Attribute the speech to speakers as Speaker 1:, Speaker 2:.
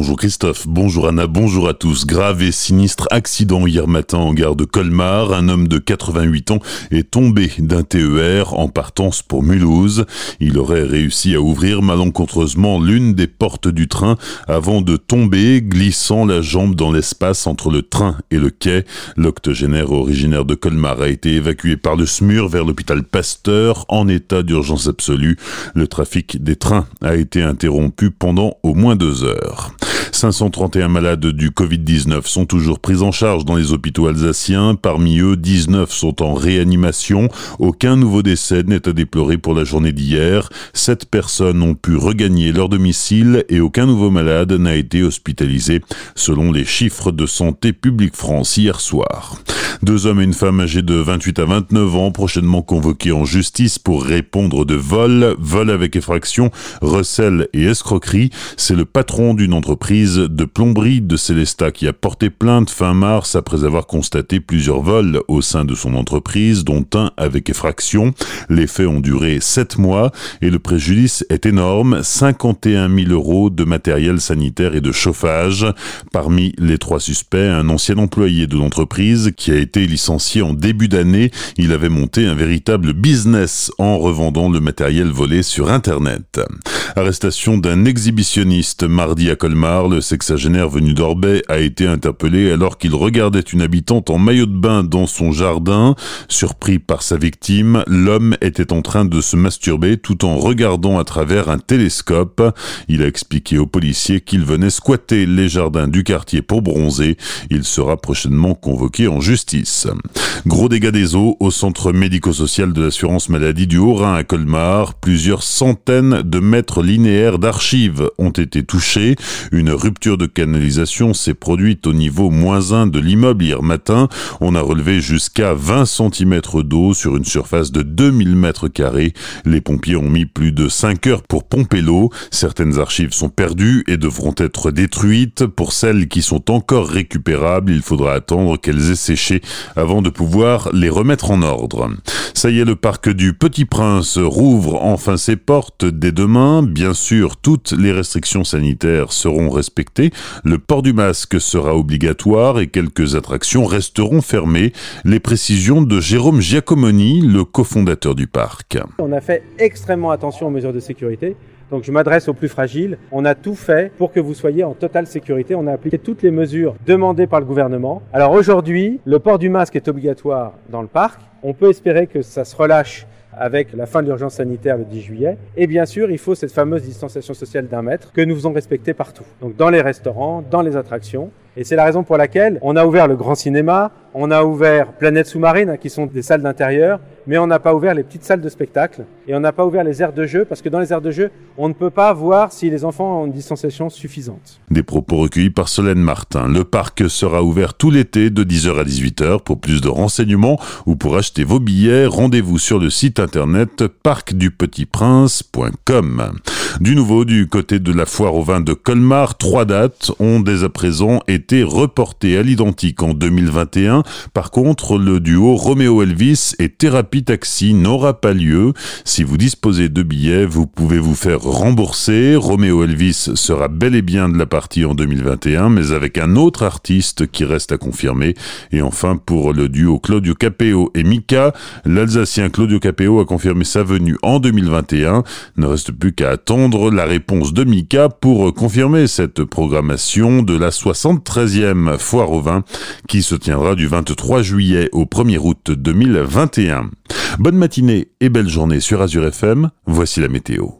Speaker 1: Bonjour Christophe, bonjour Anna, bonjour à tous. Grave et sinistre accident hier matin en gare de Colmar. Un homme de 88 ans est tombé d'un TER en partance pour Mulhouse. Il aurait réussi à ouvrir malencontreusement l'une des portes du train avant de tomber, glissant la jambe dans l'espace entre le train et le quai. L'octogénaire originaire de Colmar a été évacué par le SMUR vers l'hôpital Pasteur en état d'urgence absolue. Le trafic des trains a été interrompu pendant au moins deux heures. 531 malades du Covid-19 sont toujours pris en charge dans les hôpitaux alsaciens. Parmi eux, 19 sont en réanimation. Aucun nouveau décès n'est à déplorer pour la journée d'hier. Sept personnes ont pu regagner leur domicile et aucun nouveau malade n'a été hospitalisé, selon les chiffres de Santé publique France hier soir. Deux hommes et une femme âgés de 28 à 29 ans, prochainement convoqués en justice pour répondre de vol, vol avec effraction, recel et escroquerie. C'est le patron d'une entreprise de plomberie de Célestat qui a porté plainte fin mars après avoir constaté plusieurs vols au sein de son entreprise, dont un avec effraction. Les faits ont duré sept mois et le préjudice est énorme, 51 000 euros de matériel sanitaire et de chauffage. Parmi les trois suspects, un ancien employé de l'entreprise qui a été licencié en début d'année. Il avait monté un véritable business en revendant le matériel volé sur Internet. Arrestation d'un exhibitionniste mardi à Colmar. Le sexagénaire venu d'Orbay a été interpellé alors qu'il regardait une habitante en maillot de bain dans son jardin. Surpris par sa victime, l'homme était en train de se masturber tout en regardant à travers un télescope. Il a expliqué aux policiers qu'il venait squatter les jardins du quartier pour bronzer. Il sera prochainement convoqué en justice. Gros dégâts des eaux au centre médico-social de l'assurance maladie du Haut-Rhin à Colmar. Plusieurs centaines de mètres linéaires d'archives ont été touchés. Une rupture de canalisation s'est produite au niveau moins 1 de l'immeuble hier matin. On a relevé jusqu'à 20 cm d'eau sur une surface de 2000 mètres carrés. Les pompiers ont mis plus de 5 heures pour pomper l'eau. Certaines archives sont perdues et devront être détruites. Pour celles qui sont encore récupérables, il faudra attendre qu'elles aient séché avant de pouvoir les remettre en ordre. Ça y est, le parc du Petit Prince rouvre enfin ses portes dès demain. Bien sûr, toutes les restrictions sanitaires seront respectées. Le port du masque sera obligatoire et quelques attractions resteront fermées. Les précisions de Jérôme Giacomoni, le cofondateur du parc.
Speaker 2: On a fait extrêmement attention aux mesures de sécurité. Donc je m'adresse aux plus fragiles. On a tout fait pour que vous soyez en totale sécurité. On a appliqué toutes les mesures demandées par le gouvernement. Alors aujourd'hui, le port du masque est obligatoire dans le parc. On peut espérer que ça se relâche avec la fin de l'urgence sanitaire le 10 juillet. Et bien sûr, il faut cette fameuse distanciation sociale d'un mètre que nous faisons respecter partout. Donc dans les restaurants, dans les attractions. Et c'est la raison pour laquelle on a ouvert le grand cinéma, on a ouvert Planète Sous-Marine, qui sont des salles d'intérieur, mais on n'a pas ouvert les petites salles de spectacle et on n'a pas ouvert les aires de jeu parce que dans les aires de jeu, on ne peut pas voir si les enfants ont une distanciation suffisante.
Speaker 1: Des propos recueillis par Solène Martin. Le parc sera ouvert tout l'été de 10h à 18h. Pour plus de renseignements ou pour acheter vos billets, rendez-vous sur le site internet parcdupetitprince.com. Du nouveau, du côté de la foire au vin de Colmar, trois dates ont dès à présent été reportées à l'identique en 2021. Par contre, le duo Romeo Elvis et Thérapie Taxi n'aura pas lieu. Si vous disposez de billets, vous pouvez vous faire rembourser. Romeo Elvis sera bel et bien de la partie en 2021, mais avec un autre artiste qui reste à confirmer. Et enfin, pour le duo Claudio Capeo et Mika, l'Alsacien Claudio Capeo a confirmé sa venue en 2021. ne reste plus qu'à la réponse de Mika pour confirmer cette programmation de la 73e foire au vin qui se tiendra du 23 juillet au 1er août 2021. Bonne matinée et belle journée sur Azure FM, voici la météo.